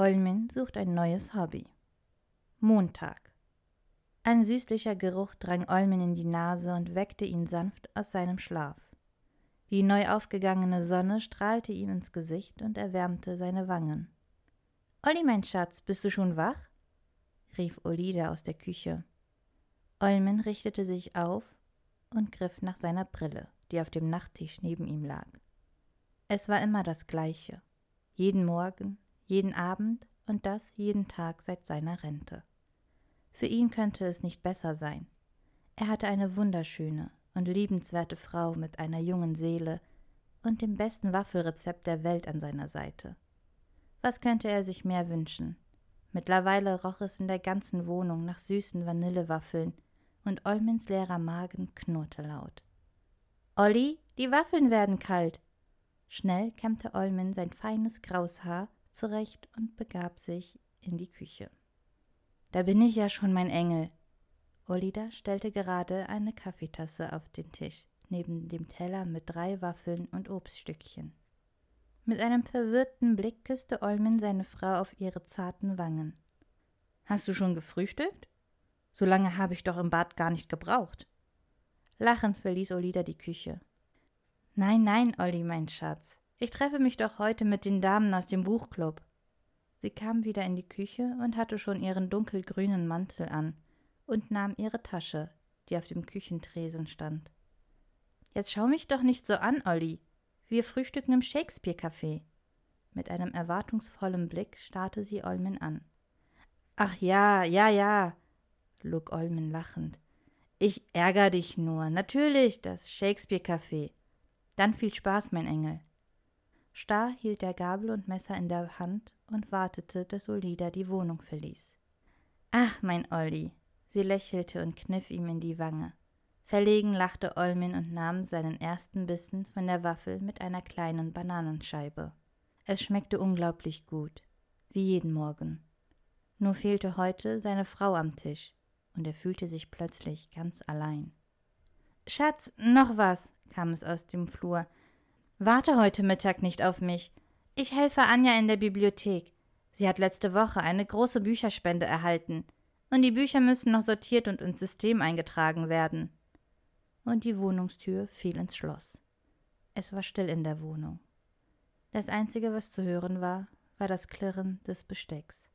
Olmin sucht ein neues Hobby. Montag. Ein süßlicher Geruch drang Olmin in die Nase und weckte ihn sanft aus seinem Schlaf. Die neu aufgegangene Sonne strahlte ihm ins Gesicht und erwärmte seine Wangen. Olli, mein Schatz, bist du schon wach? rief Olida aus der Küche. Olmin richtete sich auf und griff nach seiner Brille, die auf dem Nachttisch neben ihm lag. Es war immer das Gleiche. Jeden Morgen, jeden Abend und das jeden Tag seit seiner Rente. Für ihn könnte es nicht besser sein. Er hatte eine wunderschöne und liebenswerte Frau mit einer jungen Seele und dem besten Waffelrezept der Welt an seiner Seite. Was könnte er sich mehr wünschen? Mittlerweile roch es in der ganzen Wohnung nach süßen Vanillewaffeln, und Olmins leerer Magen knurrte laut. Olli, die Waffeln werden kalt. Schnell kämmte Olmin sein feines graues Haar zurecht und begab sich in die Küche. Da bin ich ja schon, mein Engel. Olida stellte gerade eine Kaffeetasse auf den Tisch, neben dem Teller mit drei Waffeln und Obststückchen. Mit einem verwirrten Blick küsste Olmin seine Frau auf ihre zarten Wangen. Hast du schon gefrühstückt? So lange habe ich doch im Bad gar nicht gebraucht. Lachend verließ Olida die Küche. Nein, nein, Olli, mein Schatz. Ich treffe mich doch heute mit den Damen aus dem Buchclub. Sie kam wieder in die Küche und hatte schon ihren dunkelgrünen Mantel an und nahm ihre Tasche, die auf dem Küchentresen stand. Jetzt schau mich doch nicht so an, Olli. Wir frühstücken im Shakespeare-Café. Mit einem erwartungsvollen Blick starrte sie Olmen an. Ach ja, ja, ja, log Olmen lachend. Ich ärger dich nur. Natürlich, das Shakespeare-Café. Dann viel Spaß, mein Engel. Starr hielt er Gabel und Messer in der Hand und wartete, dass Olida die Wohnung verließ. Ach, mein Olli. Sie lächelte und kniff ihm in die Wange. Verlegen lachte Olmin und nahm seinen ersten Bissen von der Waffel mit einer kleinen Bananenscheibe. Es schmeckte unglaublich gut, wie jeden Morgen. Nur fehlte heute seine Frau am Tisch und er fühlte sich plötzlich ganz allein. Schatz, noch was, kam es aus dem Flur. Warte heute Mittag nicht auf mich. Ich helfe Anja in der Bibliothek. Sie hat letzte Woche eine große Bücherspende erhalten. Und die Bücher müssen noch sortiert und ins System eingetragen werden. Und die Wohnungstür fiel ins Schloss. Es war still in der Wohnung. Das Einzige, was zu hören war, war das Klirren des Bestecks.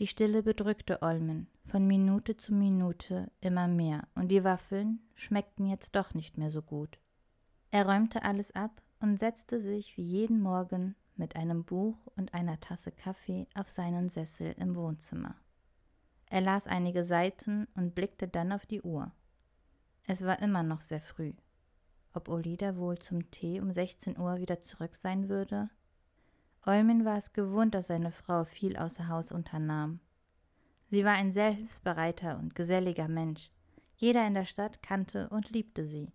Die Stille bedrückte Olmen, von Minute zu Minute immer mehr, und die Waffeln schmeckten jetzt doch nicht mehr so gut. Er räumte alles ab und setzte sich wie jeden Morgen mit einem Buch und einer Tasse Kaffee auf seinen Sessel im Wohnzimmer. Er las einige Seiten und blickte dann auf die Uhr. Es war immer noch sehr früh. Ob Olida wohl zum Tee um 16 Uhr wieder zurück sein würde? Olmin war es gewohnt, dass seine Frau viel außer Haus unternahm. Sie war ein sehr hilfsbereiter und geselliger Mensch. Jeder in der Stadt kannte und liebte sie.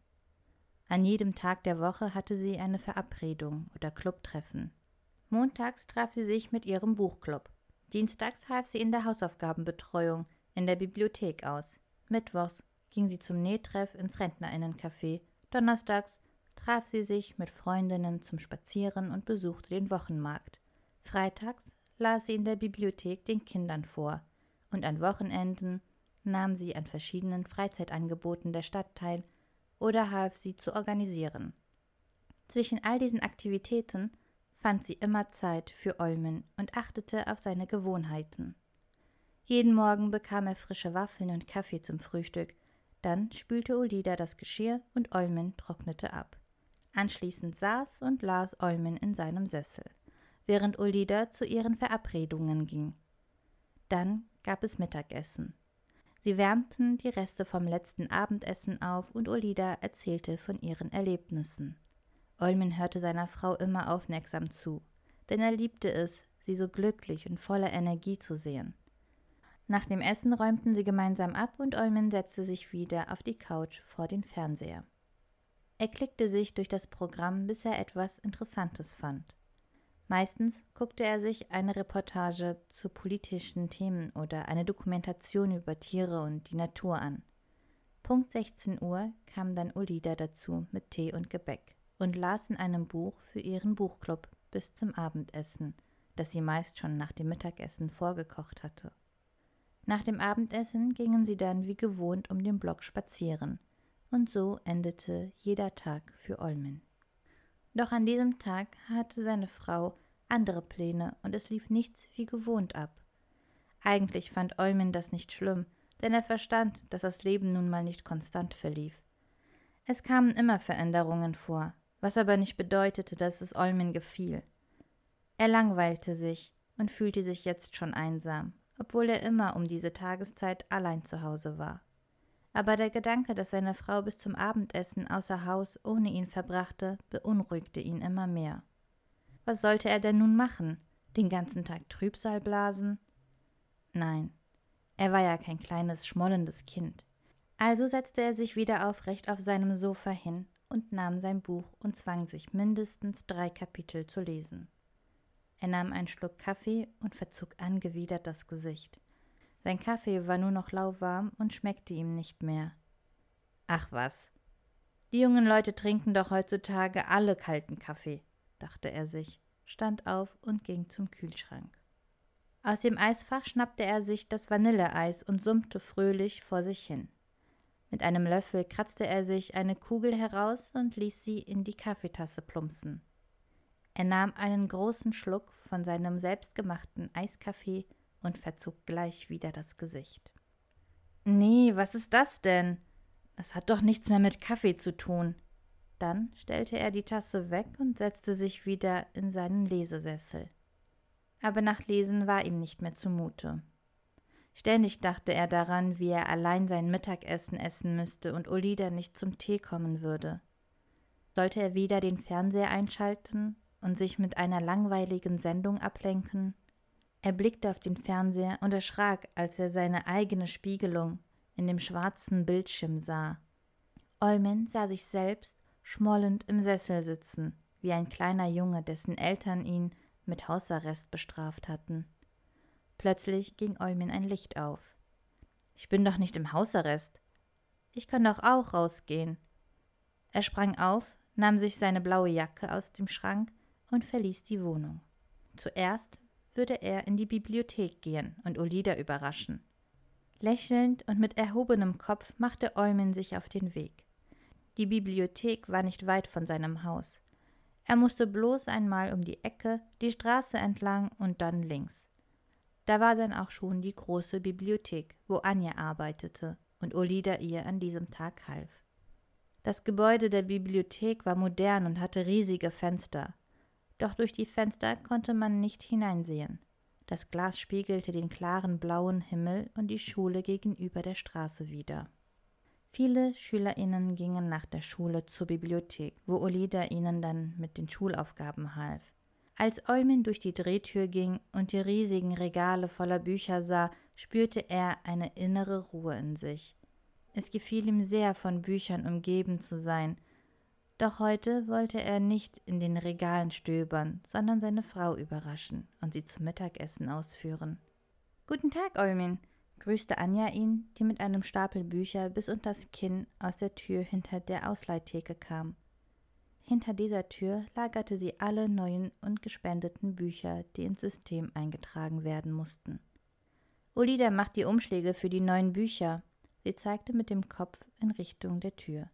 An jedem Tag der Woche hatte sie eine Verabredung oder Clubtreffen. Montags traf sie sich mit ihrem Buchclub. Dienstags half sie in der Hausaufgabenbetreuung in der Bibliothek aus. Mittwochs ging sie zum Nähtreff ins Rentnerinnencafé. Donnerstags traf sie sich mit Freundinnen zum Spazieren und besuchte den Wochenmarkt. Freitags las sie in der Bibliothek den Kindern vor und an Wochenenden nahm sie an verschiedenen Freizeitangeboten der Stadt teil oder half sie zu organisieren. Zwischen all diesen Aktivitäten fand sie immer Zeit für Olmen und achtete auf seine Gewohnheiten. Jeden Morgen bekam er frische Waffeln und Kaffee zum Frühstück, dann spülte Olida das Geschirr und Olmen trocknete ab. Anschließend saß und las Olmen in seinem Sessel, während Ulida zu ihren Verabredungen ging. Dann gab es Mittagessen. Sie wärmten die Reste vom letzten Abendessen auf und Olida erzählte von ihren Erlebnissen. Olmen hörte seiner Frau immer aufmerksam zu, denn er liebte es, sie so glücklich und voller Energie zu sehen. Nach dem Essen räumten sie gemeinsam ab und Olmen setzte sich wieder auf die Couch vor den Fernseher. Er klickte sich durch das Programm, bis er etwas Interessantes fand. Meistens guckte er sich eine Reportage zu politischen Themen oder eine Dokumentation über Tiere und die Natur an. Punkt 16 Uhr kam dann Ulida dazu mit Tee und Gebäck und las in einem Buch für ihren Buchclub bis zum Abendessen, das sie meist schon nach dem Mittagessen vorgekocht hatte. Nach dem Abendessen gingen sie dann wie gewohnt um den Block spazieren, und so endete jeder Tag für Olmen. Doch an diesem Tag hatte seine Frau andere Pläne und es lief nichts wie gewohnt ab. Eigentlich fand Olmen das nicht schlimm, denn er verstand, dass das Leben nun mal nicht konstant verlief. Es kamen immer Veränderungen vor, was aber nicht bedeutete, dass es Olmen gefiel. Er langweilte sich und fühlte sich jetzt schon einsam, obwohl er immer um diese Tageszeit allein zu Hause war. Aber der Gedanke, dass seine Frau bis zum Abendessen außer Haus ohne ihn verbrachte, beunruhigte ihn immer mehr. Was sollte er denn nun machen? Den ganzen Tag Trübsal blasen? Nein, er war ja kein kleines, schmollendes Kind. Also setzte er sich wieder aufrecht auf seinem Sofa hin und nahm sein Buch und zwang sich mindestens drei Kapitel zu lesen. Er nahm einen Schluck Kaffee und verzog angewidert das Gesicht. Sein Kaffee war nur noch lauwarm und schmeckte ihm nicht mehr. Ach was. Die jungen Leute trinken doch heutzutage alle kalten Kaffee, dachte er sich, stand auf und ging zum Kühlschrank. Aus dem Eisfach schnappte er sich das Vanilleeis und summte fröhlich vor sich hin. Mit einem Löffel kratzte er sich eine Kugel heraus und ließ sie in die Kaffeetasse plumpsen. Er nahm einen großen Schluck von seinem selbstgemachten Eiskaffee und verzog gleich wieder das Gesicht. Nee, was ist das denn? Das hat doch nichts mehr mit Kaffee zu tun. Dann stellte er die Tasse weg und setzte sich wieder in seinen Lesesessel. Aber nach Lesen war ihm nicht mehr zumute. Ständig dachte er daran, wie er allein sein Mittagessen essen müsste und Olida nicht zum Tee kommen würde. Sollte er wieder den Fernseher einschalten und sich mit einer langweiligen Sendung ablenken? Er blickte auf den Fernseher und erschrak, als er seine eigene Spiegelung in dem schwarzen Bildschirm sah. Eumen sah sich selbst schmollend im Sessel sitzen, wie ein kleiner Junge, dessen Eltern ihn mit Hausarrest bestraft hatten. Plötzlich ging Eumen ein Licht auf. Ich bin doch nicht im Hausarrest. Ich kann doch auch rausgehen. Er sprang auf, nahm sich seine blaue Jacke aus dem Schrank und verließ die Wohnung. Zuerst würde er in die Bibliothek gehen und Olida überraschen. Lächelnd und mit erhobenem Kopf machte Eumen sich auf den Weg. Die Bibliothek war nicht weit von seinem Haus. Er musste bloß einmal um die Ecke, die Straße entlang und dann links. Da war dann auch schon die große Bibliothek, wo Anja arbeitete und Olida ihr an diesem Tag half. Das Gebäude der Bibliothek war modern und hatte riesige Fenster doch durch die Fenster konnte man nicht hineinsehen. Das Glas spiegelte den klaren blauen Himmel und die Schule gegenüber der Straße wider. Viele SchülerInnen gingen nach der Schule zur Bibliothek, wo Olida ihnen dann mit den Schulaufgaben half. Als Eumin durch die Drehtür ging und die riesigen Regale voller Bücher sah, spürte er eine innere Ruhe in sich. Es gefiel ihm sehr, von Büchern umgeben zu sein, doch heute wollte er nicht in den Regalen stöbern, sondern seine Frau überraschen und sie zum Mittagessen ausführen. Guten Tag, Eumin, grüßte Anja ihn, die mit einem Stapel Bücher bis unters Kinn aus der Tür hinter der Ausleihtheke kam. Hinter dieser Tür lagerte sie alle neuen und gespendeten Bücher, die ins System eingetragen werden mussten. Olida macht die Umschläge für die neuen Bücher. Sie zeigte mit dem Kopf in Richtung der Tür.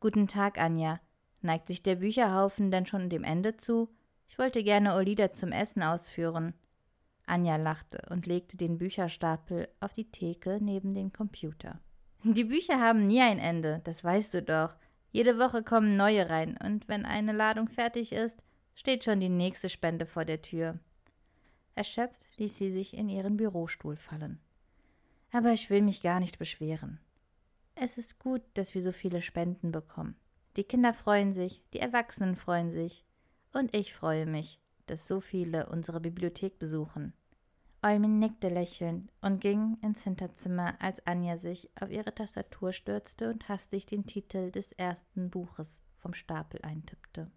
Guten Tag, Anja. Neigt sich der Bücherhaufen denn schon dem Ende zu? Ich wollte gerne Olida zum Essen ausführen. Anja lachte und legte den Bücherstapel auf die Theke neben dem Computer. Die Bücher haben nie ein Ende, das weißt du doch. Jede Woche kommen neue rein, und wenn eine Ladung fertig ist, steht schon die nächste Spende vor der Tür. Erschöpft ließ sie sich in ihren Bürostuhl fallen. Aber ich will mich gar nicht beschweren. Es ist gut, dass wir so viele Spenden bekommen. Die Kinder freuen sich, die Erwachsenen freuen sich. Und ich freue mich, dass so viele unsere Bibliothek besuchen. Eumin nickte lächelnd und ging ins Hinterzimmer, als Anja sich auf ihre Tastatur stürzte und hastig den Titel des ersten Buches vom Stapel eintippte.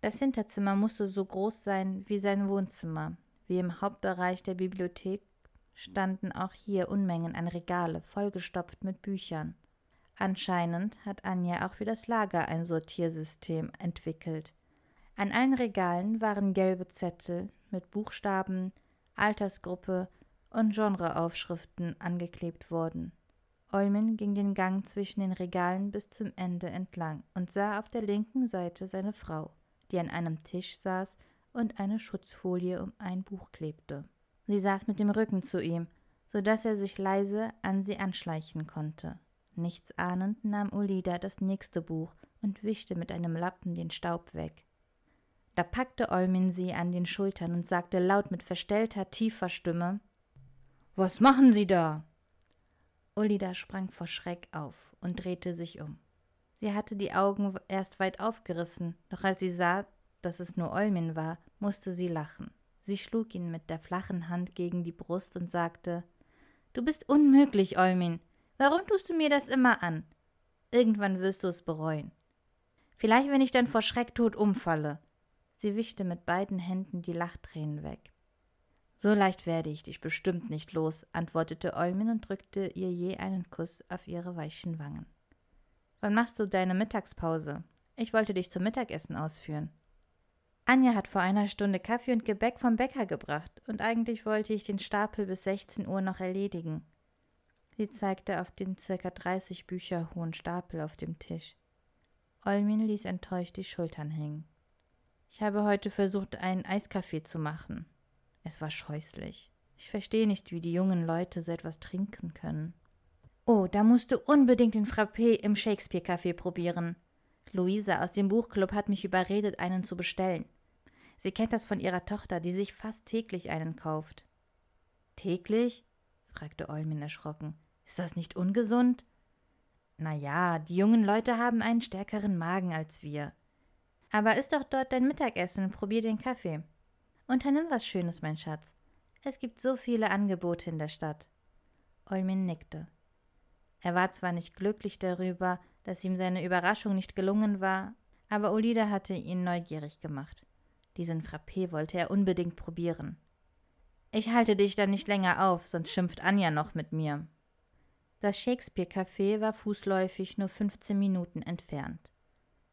Das Hinterzimmer musste so groß sein wie sein Wohnzimmer, wie im Hauptbereich der Bibliothek standen auch hier Unmengen an Regale vollgestopft mit Büchern. Anscheinend hat Anja auch für das Lager ein Sortiersystem entwickelt. An allen Regalen waren gelbe Zettel mit Buchstaben, Altersgruppe und Genreaufschriften angeklebt worden. Eumen ging den Gang zwischen den Regalen bis zum Ende entlang und sah auf der linken Seite seine Frau, die an einem Tisch saß und eine Schutzfolie um ein Buch klebte. Sie saß mit dem Rücken zu ihm, so dass er sich leise an sie anschleichen konnte. Nichts ahnend nahm Ulida das nächste Buch und wischte mit einem Lappen den Staub weg. Da packte Eumin sie an den Schultern und sagte laut mit verstellter, tiefer Stimme Was machen Sie da? Ulida sprang vor Schreck auf und drehte sich um. Sie hatte die Augen erst weit aufgerissen, doch als sie sah, dass es nur Eumin war, musste sie lachen. Sie schlug ihn mit der flachen Hand gegen die Brust und sagte Du bist unmöglich, Eumin. Warum tust du mir das immer an? Irgendwann wirst du es bereuen. Vielleicht, wenn ich dann vor Schreck tot umfalle. Sie wischte mit beiden Händen die Lachtränen weg. So leicht werde ich dich bestimmt nicht los, antwortete Eumin und drückte ihr je einen Kuss auf ihre weichen Wangen. Wann machst du deine Mittagspause? Ich wollte dich zum Mittagessen ausführen. Anja hat vor einer Stunde Kaffee und Gebäck vom Bäcker gebracht, und eigentlich wollte ich den Stapel bis 16 Uhr noch erledigen. Sie zeigte auf den circa 30 Bücher hohen Stapel auf dem Tisch. Olmin ließ enttäuscht die Schultern hängen. Ich habe heute versucht, einen Eiskaffee zu machen. Es war scheußlich. Ich verstehe nicht, wie die jungen Leute so etwas trinken können. Oh, da musst du unbedingt den Frappé im Shakespeare-Café probieren. Luisa aus dem Buchclub hat mich überredet, einen zu bestellen. Sie kennt das von ihrer Tochter, die sich fast täglich einen kauft. Täglich? fragte Eumin erschrocken. Ist das nicht ungesund? Na ja, die jungen Leute haben einen stärkeren Magen als wir. Aber iss doch dort dein Mittagessen und probier den Kaffee. Unternimm was Schönes, mein Schatz. Es gibt so viele Angebote in der Stadt. Olmin nickte. Er war zwar nicht glücklich darüber, dass ihm seine Überraschung nicht gelungen war, aber Olida hatte ihn neugierig gemacht. Diesen Frappé wollte er unbedingt probieren. Ich halte dich dann nicht länger auf, sonst schimpft Anja noch mit mir. Das Shakespeare-Café war fußläufig nur 15 Minuten entfernt.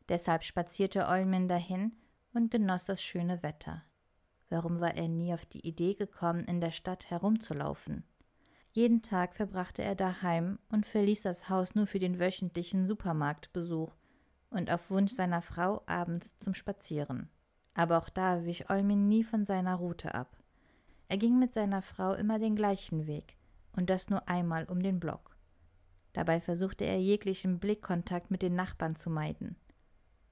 Deshalb spazierte Olmin dahin und genoss das schöne Wetter. Warum war er nie auf die Idee gekommen, in der Stadt herumzulaufen? Jeden Tag verbrachte er daheim und verließ das Haus nur für den wöchentlichen Supermarktbesuch und auf Wunsch seiner Frau abends zum Spazieren. Aber auch da wich Olmin nie von seiner Route ab. Er ging mit seiner Frau immer den gleichen Weg und das nur einmal um den Block. Dabei versuchte er jeglichen Blickkontakt mit den Nachbarn zu meiden.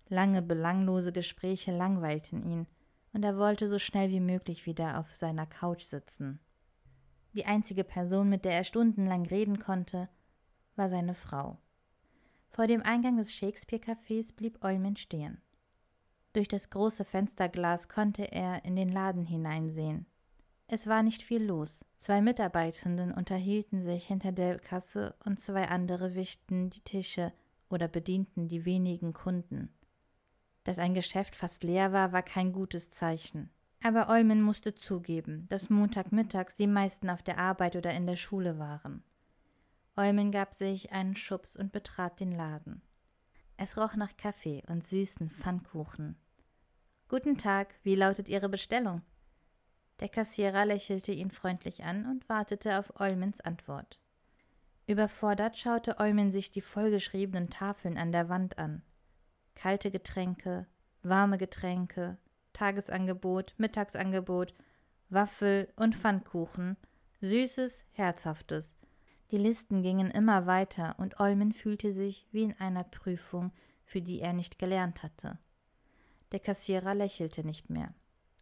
Lange belanglose Gespräche langweilten ihn, und er wollte so schnell wie möglich wieder auf seiner Couch sitzen. Die einzige Person, mit der er stundenlang reden konnte, war seine Frau. Vor dem Eingang des Shakespeare-Cafés blieb Eumen stehen. Durch das große Fensterglas konnte er in den Laden hineinsehen. Es war nicht viel los. Zwei Mitarbeitenden unterhielten sich hinter der Kasse und zwei andere wischten die Tische oder bedienten die wenigen Kunden. Dass ein Geschäft fast leer war, war kein gutes Zeichen. Aber Eumen musste zugeben, dass Montagmittags die meisten auf der Arbeit oder in der Schule waren. Eumen gab sich einen Schubs und betrat den Laden. Es roch nach Kaffee und süßen Pfannkuchen. Guten Tag, wie lautet Ihre Bestellung? Der Kassierer lächelte ihn freundlich an und wartete auf Eumens Antwort. Überfordert schaute Eumen sich die vollgeschriebenen Tafeln an der Wand an kalte Getränke, warme Getränke, Tagesangebot, Mittagsangebot, Waffel und Pfannkuchen, Süßes, Herzhaftes. Die Listen gingen immer weiter und Olmen fühlte sich wie in einer Prüfung, für die er nicht gelernt hatte. Der Kassierer lächelte nicht mehr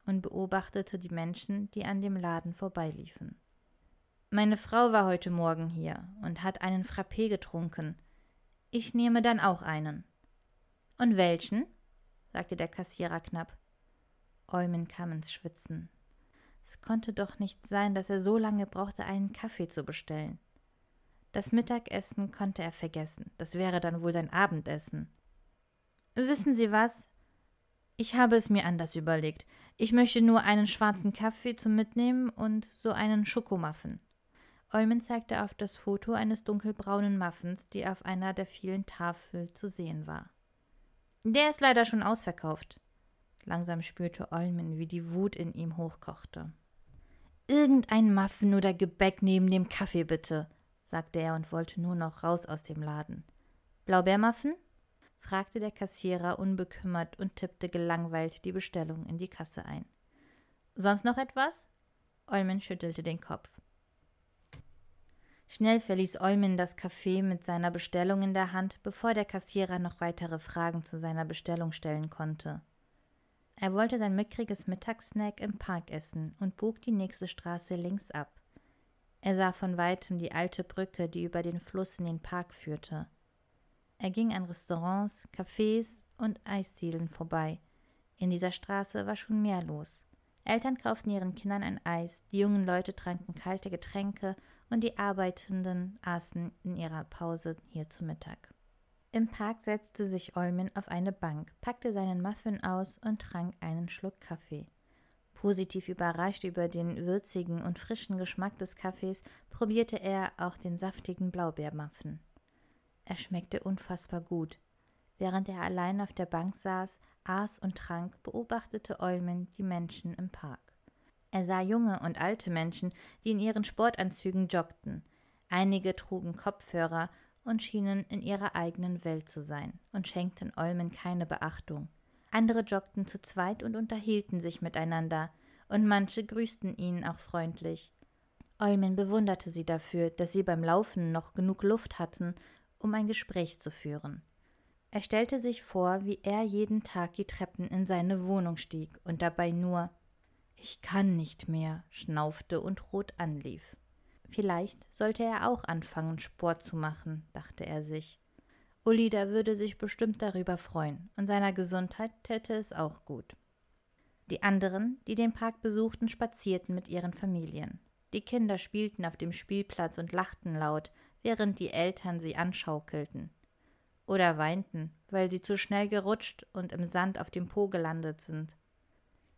und beobachtete die Menschen, die an dem Laden vorbeiliefen. Meine Frau war heute Morgen hier und hat einen Frappé getrunken. Ich nehme dann auch einen. Und welchen? sagte der Kassierer knapp. Eumen kam ins Schwitzen. Es konnte doch nicht sein, dass er so lange brauchte, einen Kaffee zu bestellen. Das Mittagessen konnte er vergessen, das wäre dann wohl sein Abendessen. Wissen Sie was? Ich habe es mir anders überlegt. Ich möchte nur einen schwarzen Kaffee zum Mitnehmen und so einen Schokomuffin. Olmen zeigte auf das Foto eines dunkelbraunen Muffins, die auf einer der vielen Tafeln zu sehen war. Der ist leider schon ausverkauft. Langsam spürte Olmen, wie die Wut in ihm hochkochte. Irgendein Muffin oder Gebäck neben dem Kaffee bitte, sagte er und wollte nur noch raus aus dem Laden. Blaubeermuffin? fragte der Kassierer unbekümmert und tippte gelangweilt die Bestellung in die Kasse ein. Sonst noch etwas? Olmen schüttelte den Kopf. Schnell verließ Olmin das Café mit seiner Bestellung in der Hand, bevor der Kassierer noch weitere Fragen zu seiner Bestellung stellen konnte. Er wollte sein mickriges Mittagssnack im Park essen und bog die nächste Straße links ab. Er sah von weitem die alte Brücke, die über den Fluss in den Park führte. Er ging an Restaurants, Cafés und Eisdielen vorbei. In dieser Straße war schon mehr los. Eltern kauften ihren Kindern ein Eis, die jungen Leute tranken kalte Getränke und die Arbeitenden aßen in ihrer Pause hier zu Mittag. Im Park setzte sich Olmin auf eine Bank, packte seinen Muffin aus und trank einen Schluck Kaffee. Positiv überrascht über den würzigen und frischen Geschmack des Kaffees, probierte er auch den saftigen Blaubeermuffin. Er schmeckte unfassbar gut. Während er allein auf der Bank saß, aß und trank, beobachtete Olmin die Menschen im Park. Er sah junge und alte Menschen, die in ihren Sportanzügen joggten. Einige trugen Kopfhörer und schienen in ihrer eigenen Welt zu sein und schenkten Olmen keine Beachtung. Andere joggten zu zweit und unterhielten sich miteinander, und manche grüßten ihn auch freundlich. Olmen bewunderte sie dafür, dass sie beim Laufen noch genug Luft hatten, um ein Gespräch zu führen. Er stellte sich vor, wie er jeden Tag die Treppen in seine Wohnung stieg und dabei nur Ich kann nicht mehr schnaufte und rot anlief. Vielleicht sollte er auch anfangen, Sport zu machen, dachte er sich. Ulida würde sich bestimmt darüber freuen, und seiner Gesundheit täte es auch gut. Die anderen, die den Park besuchten, spazierten mit ihren Familien. Die Kinder spielten auf dem Spielplatz und lachten laut, während die Eltern sie anschaukelten. Oder weinten, weil sie zu schnell gerutscht und im Sand auf dem Po gelandet sind.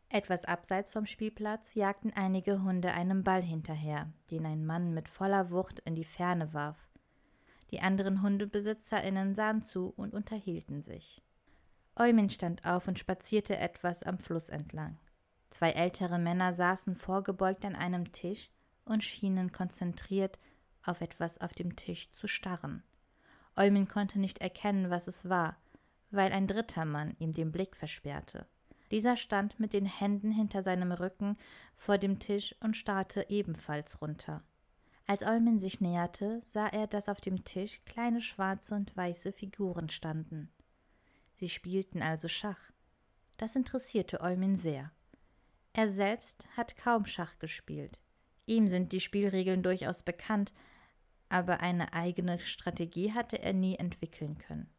Etwas abseits vom Spielplatz jagten einige Hunde einem Ball hinterher, den ein Mann mit voller Wucht in die Ferne warf. Die anderen HundebesitzerInnen sahen zu und unterhielten sich. Eumin stand auf und spazierte etwas am Fluss entlang. Zwei ältere Männer saßen vorgebeugt an einem Tisch und schienen konzentriert auf etwas auf dem Tisch zu starren. Eumin konnte nicht erkennen, was es war, weil ein dritter Mann ihm den Blick versperrte. Dieser stand mit den Händen hinter seinem Rücken vor dem Tisch und starrte ebenfalls runter. Als Olmin sich näherte, sah er, dass auf dem Tisch kleine schwarze und weiße Figuren standen. Sie spielten also Schach. Das interessierte Olmin sehr. Er selbst hat kaum Schach gespielt. Ihm sind die Spielregeln durchaus bekannt, aber eine eigene Strategie hatte er nie entwickeln können.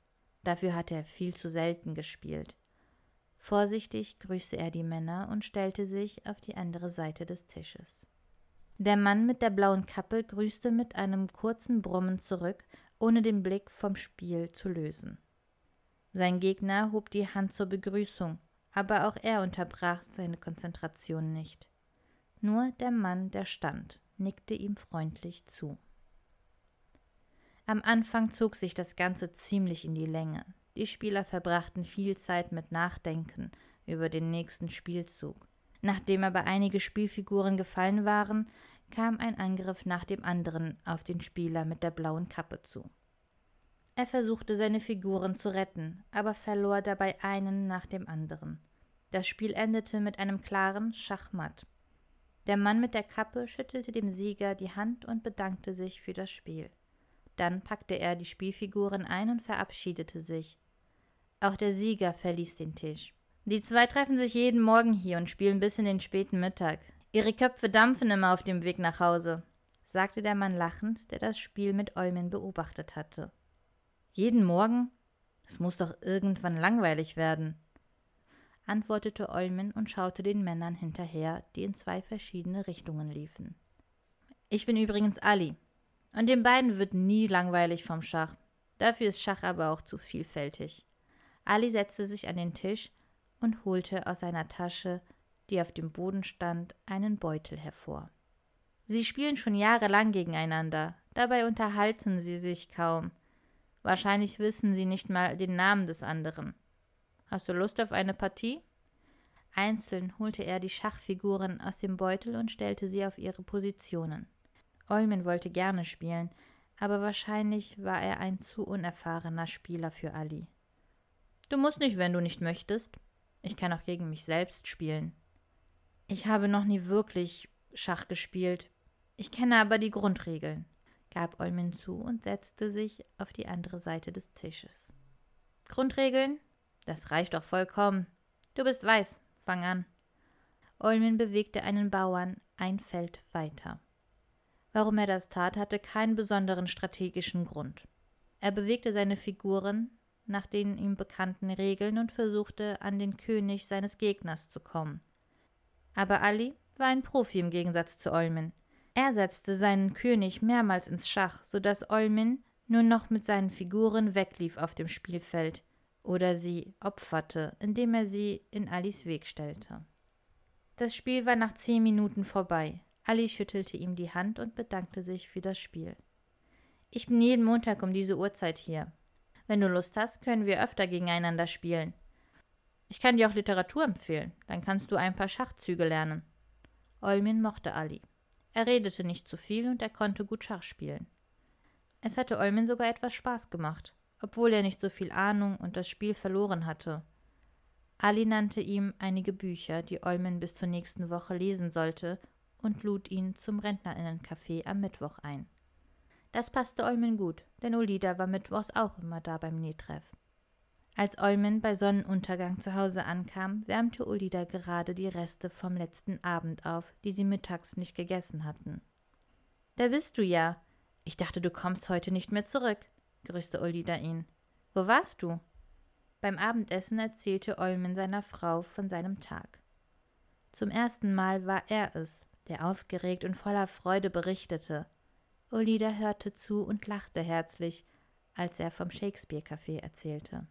Dafür hatte er viel zu selten gespielt. Vorsichtig grüßte er die Männer und stellte sich auf die andere Seite des Tisches. Der Mann mit der blauen Kappe grüßte mit einem kurzen Brummen zurück, ohne den Blick vom Spiel zu lösen. Sein Gegner hob die Hand zur Begrüßung, aber auch er unterbrach seine Konzentration nicht. Nur der Mann, der stand, nickte ihm freundlich zu. Am Anfang zog sich das Ganze ziemlich in die Länge. Die Spieler verbrachten viel Zeit mit Nachdenken über den nächsten Spielzug. Nachdem aber einige Spielfiguren gefallen waren, kam ein Angriff nach dem anderen auf den Spieler mit der blauen Kappe zu. Er versuchte seine Figuren zu retten, aber verlor dabei einen nach dem anderen. Das Spiel endete mit einem klaren Schachmatt. Der Mann mit der Kappe schüttelte dem Sieger die Hand und bedankte sich für das Spiel. Dann packte er die Spielfiguren ein und verabschiedete sich. Auch der Sieger verließ den Tisch. Die zwei treffen sich jeden Morgen hier und spielen bis in den späten Mittag. Ihre Köpfe dampfen immer auf dem Weg nach Hause, sagte der Mann lachend, der das Spiel mit Olmen beobachtet hatte. Jeden Morgen? Es muss doch irgendwann langweilig werden, antwortete Olmen und schaute den Männern hinterher, die in zwei verschiedene Richtungen liefen. Ich bin übrigens Ali, und den beiden wird nie langweilig vom Schach. Dafür ist Schach aber auch zu vielfältig. Ali setzte sich an den Tisch und holte aus seiner Tasche, die auf dem Boden stand, einen Beutel hervor. Sie spielen schon jahrelang gegeneinander, dabei unterhalten sie sich kaum. Wahrscheinlich wissen sie nicht mal den Namen des anderen. Hast du Lust auf eine Partie? Einzeln holte er die Schachfiguren aus dem Beutel und stellte sie auf ihre Positionen. Olmen wollte gerne spielen, aber wahrscheinlich war er ein zu unerfahrener Spieler für Ali. Du musst nicht, wenn du nicht möchtest. Ich kann auch gegen mich selbst spielen. Ich habe noch nie wirklich Schach gespielt. Ich kenne aber die Grundregeln, gab Olmin zu und setzte sich auf die andere Seite des Tisches. Grundregeln? Das reicht doch vollkommen. Du bist weiß. Fang an. Olmin bewegte einen Bauern ein Feld weiter. Warum er das tat, hatte keinen besonderen strategischen Grund. Er bewegte seine Figuren nach den ihm bekannten Regeln und versuchte, an den König seines Gegners zu kommen. Aber Ali war ein Profi im Gegensatz zu Olmin. Er setzte seinen König mehrmals ins Schach, so dass Olmin nur noch mit seinen Figuren weglief auf dem Spielfeld oder sie opferte, indem er sie in Alis Weg stellte. Das Spiel war nach zehn Minuten vorbei. Ali schüttelte ihm die Hand und bedankte sich für das Spiel. Ich bin jeden Montag um diese Uhrzeit hier. Wenn du Lust hast, können wir öfter gegeneinander spielen. Ich kann dir auch Literatur empfehlen, dann kannst du ein paar Schachzüge lernen. Olmin mochte Ali. Er redete nicht zu viel und er konnte gut Schach spielen. Es hatte Olmin sogar etwas Spaß gemacht, obwohl er nicht so viel Ahnung und das Spiel verloren hatte. Ali nannte ihm einige Bücher, die Olmin bis zur nächsten Woche lesen sollte, und lud ihn zum Rentnerinnencafé am Mittwoch ein. Das passte Olmin gut, denn Olida war mittwochs auch immer da beim Nähtreff. Als Olmin bei Sonnenuntergang zu Hause ankam, wärmte Olida gerade die Reste vom letzten Abend auf, die sie mittags nicht gegessen hatten. Da bist du ja. Ich dachte, du kommst heute nicht mehr zurück, grüßte Olida ihn. Wo warst du? Beim Abendessen erzählte Olmin seiner Frau von seinem Tag. Zum ersten Mal war er es, der aufgeregt und voller Freude berichtete. Olida hörte zu und lachte herzlich, als er vom Shakespeare-Café erzählte.